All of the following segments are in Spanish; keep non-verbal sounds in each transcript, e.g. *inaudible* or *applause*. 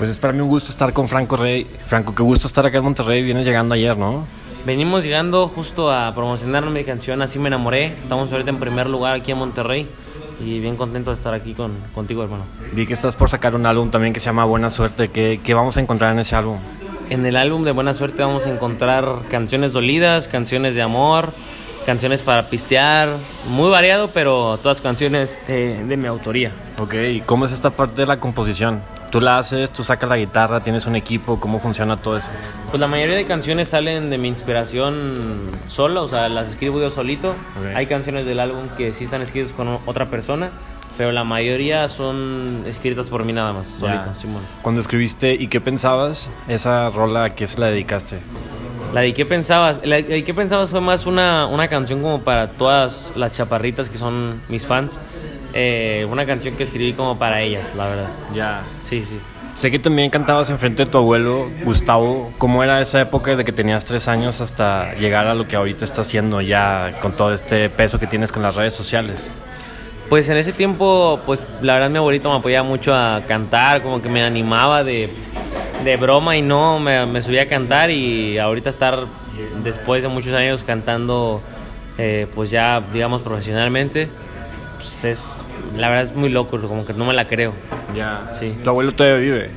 Pues es para mí un gusto estar con Franco Rey. Franco, qué gusto estar acá en Monterrey. Vienes llegando ayer, ¿no? Venimos llegando justo a promocionar mi canción Así me enamoré. Estamos ahorita en primer lugar aquí en Monterrey y bien contento de estar aquí con, contigo, hermano. Vi que estás por sacar un álbum también que se llama Buena Suerte. ¿Qué, qué vamos a encontrar en ese álbum? En el álbum de Buena Suerte vamos a encontrar canciones dolidas, canciones de amor, canciones para pistear, muy variado, pero todas canciones eh, de mi autoría. Ok, ¿y cómo es esta parte de la composición? ¿Tú la haces, tú sacas la guitarra, tienes un equipo? ¿Cómo funciona todo eso? Pues la mayoría de canciones salen de mi inspiración sola, o sea, las escribo yo solito. Hay canciones del álbum que sí están escritas con otra persona, pero la mayoría son escritas por mí nada más, solito. Simón. Cuando escribiste y qué pensabas, esa rola, ¿a qué se la dedicaste? La de qué pensabas, la de qué pensabas fue más una, una canción como para todas las chaparritas que son mis fans. Eh, una canción que escribí como para ellas, la verdad. Ya. Sí, sí. Sé que también cantabas enfrente de tu abuelo, Gustavo. ¿Cómo era esa época desde que tenías tres años hasta llegar a lo que ahorita estás haciendo ya con todo este peso que tienes con las redes sociales? Pues en ese tiempo, pues la verdad mi abuelito me apoyaba mucho a cantar, como que me animaba de, de broma y no, me, me subía a cantar y ahorita estar después de muchos años cantando, eh, pues ya digamos profesionalmente, pues es, la verdad es muy loco, como que no me la creo. Ya. Sí. ¿Tu abuelo todavía vive?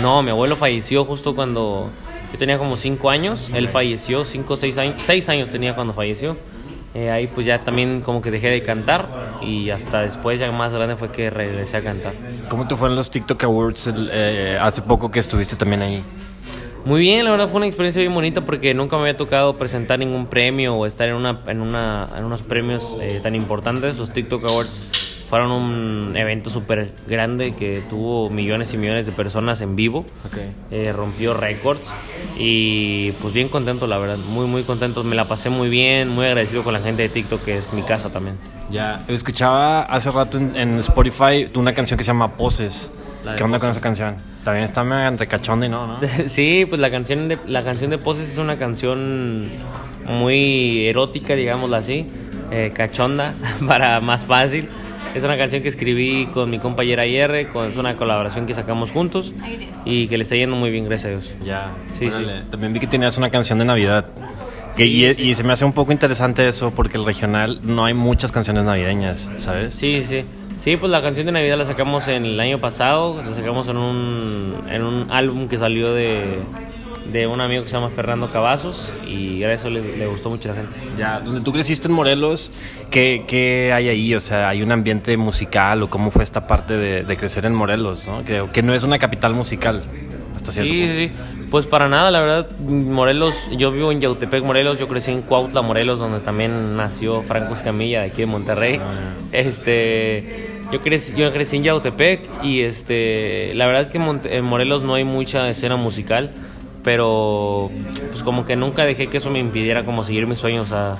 No, mi abuelo falleció justo cuando yo tenía como 5 años. Él falleció, 5 o 6 años. 6 años tenía cuando falleció. Eh, ahí pues ya también como que dejé de cantar y hasta después ya más grande fue que regresé a cantar. ¿Cómo te fue en los TikTok Awards el, eh, hace poco que estuviste también ahí? Muy bien, la verdad fue una experiencia bien bonita porque nunca me había tocado presentar ningún premio o estar en, una, en, una, en unos premios eh, tan importantes. Los TikTok Awards fueron un evento súper grande que tuvo millones y millones de personas en vivo. Ok. eh, rompió récords y pues bien contento la verdad, muy muy contento, me la pasé muy bien, muy agradecido con la gente de TikTok que es mi casa también. Ya. Escuchaba hace rato en, en Spotify una canción que se llama Poses. ¿Qué onda con esa canción? También está entre cachonda y no, ¿no? *laughs* Sí, pues la canción de la canción de Poses es una canción muy erótica, digámoslo así, eh, cachonda *laughs* para más fácil. Es una canción que escribí con mi compañera IR, con, es una colaboración que sacamos juntos y que le está yendo muy bien, gracias a Dios. Ya, Sí, órale. sí. También vi que tenías una canción de Navidad. Que- Sí, y, sí. y se me hace un poco interesante eso porque el regional no hay muchas canciones navideñas, ¿sabes? Sí, sí. Sí, pues la canción de Navidad la sacamos en el año pasado, la sacamos en un, en un álbum que salió de, de un amigo que se llama Fernando Cavazos y gracias a eso le, le gustó mucho a la gente. Ya, donde tú creciste en Morelos, ¿qué, qué hay ahí? O sea, ¿hay un ambiente musical o cómo fue esta parte de, de crecer en Morelos? ¿no? Que, que no es una capital musical, hasta cierto Sí, punto. sí, sí. Pues para nada, la verdad, Morelos, yo vivo en Yautepec, Morelos, yo crecí en Cuautla, Morelos, donde también nació Franco Escamilla, de aquí de Monterrey. Ah, Este, yo crecí, yo crecí en Yautepec y este, la verdad es que en Morelos no hay mucha escena musical, pero pues como que nunca dejé que eso me impidiera como seguir mis sueños, o sea,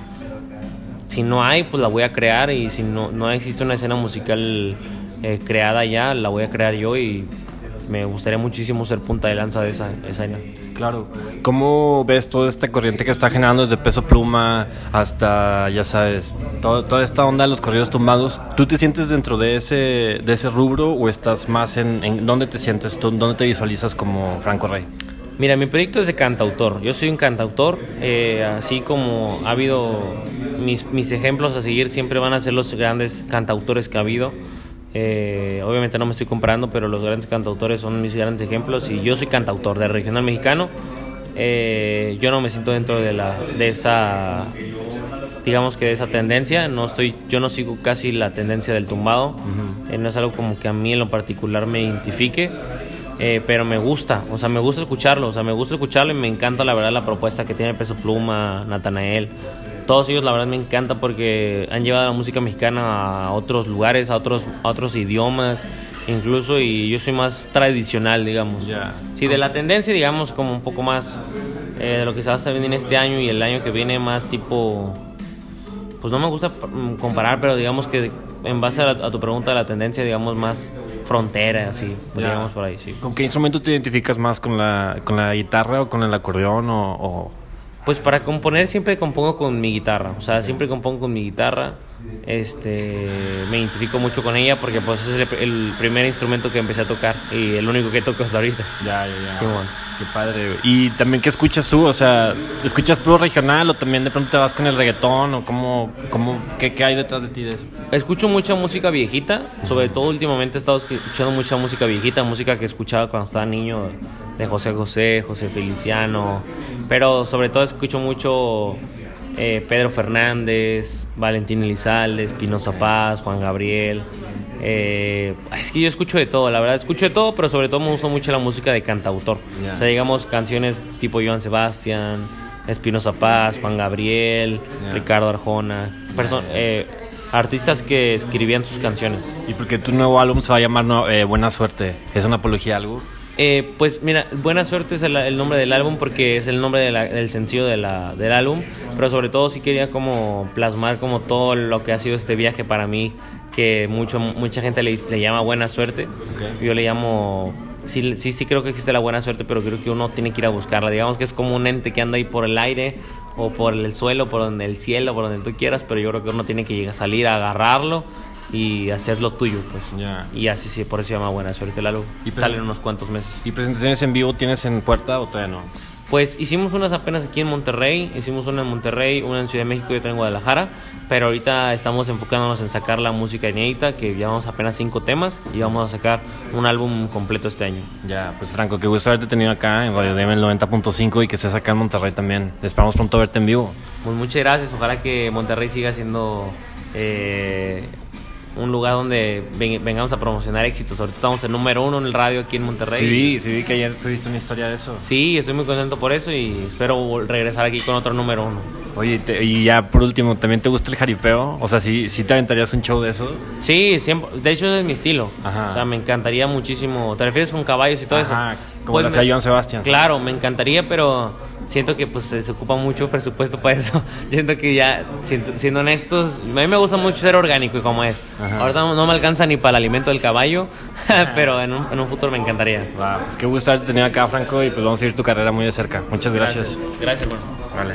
si no hay, pues la voy a crear y si no, no existe una escena musical eh, creada ya, la voy a crear yo y me gustaría muchísimo ser punta de lanza de esa escena. Claro. ¿Cómo ves toda esta corriente que está generando desde Peso Pluma hasta, ya sabes, todo- toda esta onda de los corridos tumbados? ¿Tú te sientes dentro de ese, de ese rubro o estás más en, en dónde te sientes tú, dónde te visualizas como Franco Rey? Mira, mi proyecto es de cantautor. Yo soy un cantautor, eh, así como ha habido mis, mis ejemplos a seguir, siempre van a ser los grandes cantautores que ha habido. Eh, obviamente no me estoy comparando, pero los grandes cantautores son mis grandes ejemplos y yo soy cantautor del regional mexicano. Eh, yo no me siento dentro de la de esa digamos que de esa tendencia. No estoy yo no sigo casi la tendencia del tumbado. Eh, no es algo como que a mí en lo particular me identifique pero me gusta. O sea me gusta escucharlo. O sea me gusta escucharlo y me encanta la verdad la propuesta que tiene Peso Pluma Natanael todos ellos la verdad me encanta porque han llevado la música mexicana a otros lugares a otros a otros idiomas incluso y yo soy más tradicional digamos Ya. Sí, de la tendencia, digamos, como un poco más eh, de lo que se va a estar viendo en este año y el año que viene más tipo... Pues no me gusta mm, comparar, pero digamos que en base a, la- a tu pregunta de la tendencia, digamos, más frontera, así, Ya. digamos por ahí, sí. ¿Con qué instrumento te identificas más? ¿Con la, con la guitarra o con el acordeón o...? o- Pues para componer siempre compongo con mi guitarra, o sea, siempre compongo con mi guitarra. Este me identifico mucho con ella porque pues es el, el primer instrumento que empecé a tocar y el único que toco hasta ahorita. Ya, ya, ya. Simón. Qué padre. güey. Y también, ¿qué escuchas tú? O sea, ¿escuchas puro regional o también de pronto te vas con el reggaetón? ¿O cómo, cómo, qué, qué hay detrás de ti de eso? Escucho mucha música viejita, sobre todo últimamente he estado escuchando mucha música viejita, música que escuchaba cuando estaba niño, de José José, José Feliciano, pero sobre todo escucho mucho eh, Pedro Fernández, Valentín Elizalde, Espinoza Paz, Juan Gabriel. eh, es que yo escucho de todo, la verdad, escucho de todo, pero sobre todo me gusta mucho la música de cantautor. O sea, digamos, canciones tipo Joan Sebastián, Espinoza Paz, Juan Gabriel. Ricardo Arjona, eh, artistas que escribían sus canciones. ¿Y porque tu nuevo álbum se va a llamar no, eh, Buena Suerte? ¿Es una apología a algo? Eh, pues mira, Buena Suerte es el, el nombre del álbum porque es el nombre de la- del sencillo de la- del álbum, pero sobre todo sí quería como plasmar como todo lo que ha sido este viaje para mí, que mucho, mucha gente le, le llama Buena Suerte, yo le llamo... Sí, sí, sí creo que existe la buena suerte, pero creo que uno tiene que ir a buscarla. Digamos que es como un ente que anda ahí por el aire o por el suelo, por donde el cielo, por donde tú quieras, pero yo creo que uno tiene que llegar a salir a agarrarlo y hacerlo tuyo, pues. Ya. Y así sí, por eso se llama Buena Suerte el álbum. Y Y pero- sale en unos cuantos meses. ¿Y presentaciones en vivo tienes en puerta o todavía no? Pues hicimos unas apenas aquí en Monterrey, hicimos una en Monterrey, una en Ciudad de México y otra en Guadalajara, pero ahorita estamos enfocándonos en sacar la música inédita, que llevamos apenas cinco temas y vamos a sacar un álbum completo este año. Ya, pues Franco, qué gusto haberte tenido acá en Radio DM el 90.5 y que estés acá en Monterrey también. Esperamos pronto verte en vivo. Pues muchas gracias, ojalá que Monterrey siga siendo eh, un lugar donde ven- vengamos a promocionar éxitos. Ahorita estamos en número uno en el radio aquí en Monterrey. Sí, sí, vi que ayer tuviste una historia de eso. Sí, estoy muy contento por eso y espero regresar aquí con otro número uno. Oye, te- y ya por último, ¿también te gusta el jaripeo? O sea, ¿sí, sí te aventarías un show de eso? Sí, siempre, de hecho ese es mi estilo. Ajá. O sea, me encantaría muchísimo. ¿Te refieres con caballos y todo Ajá, eso? Como Pues lo hacía Joan Sebastián. Claro, me encantaría, pero siento que pues se ocupa mucho presupuesto para eso. *laughs* siento que ya, siento- siendo honestos, a mí me gusta mucho ser orgánico y como es. Ajá. Ahorita no, no me alcanza ni para el alimento del caballo, *laughs* pero en un, en un futuro me encantaría. Va, pues qué gusto haberte tenido acá, Franco, y pues vamos a seguir tu carrera muy de cerca. Muchas gracias. Gracias, bueno. Vale.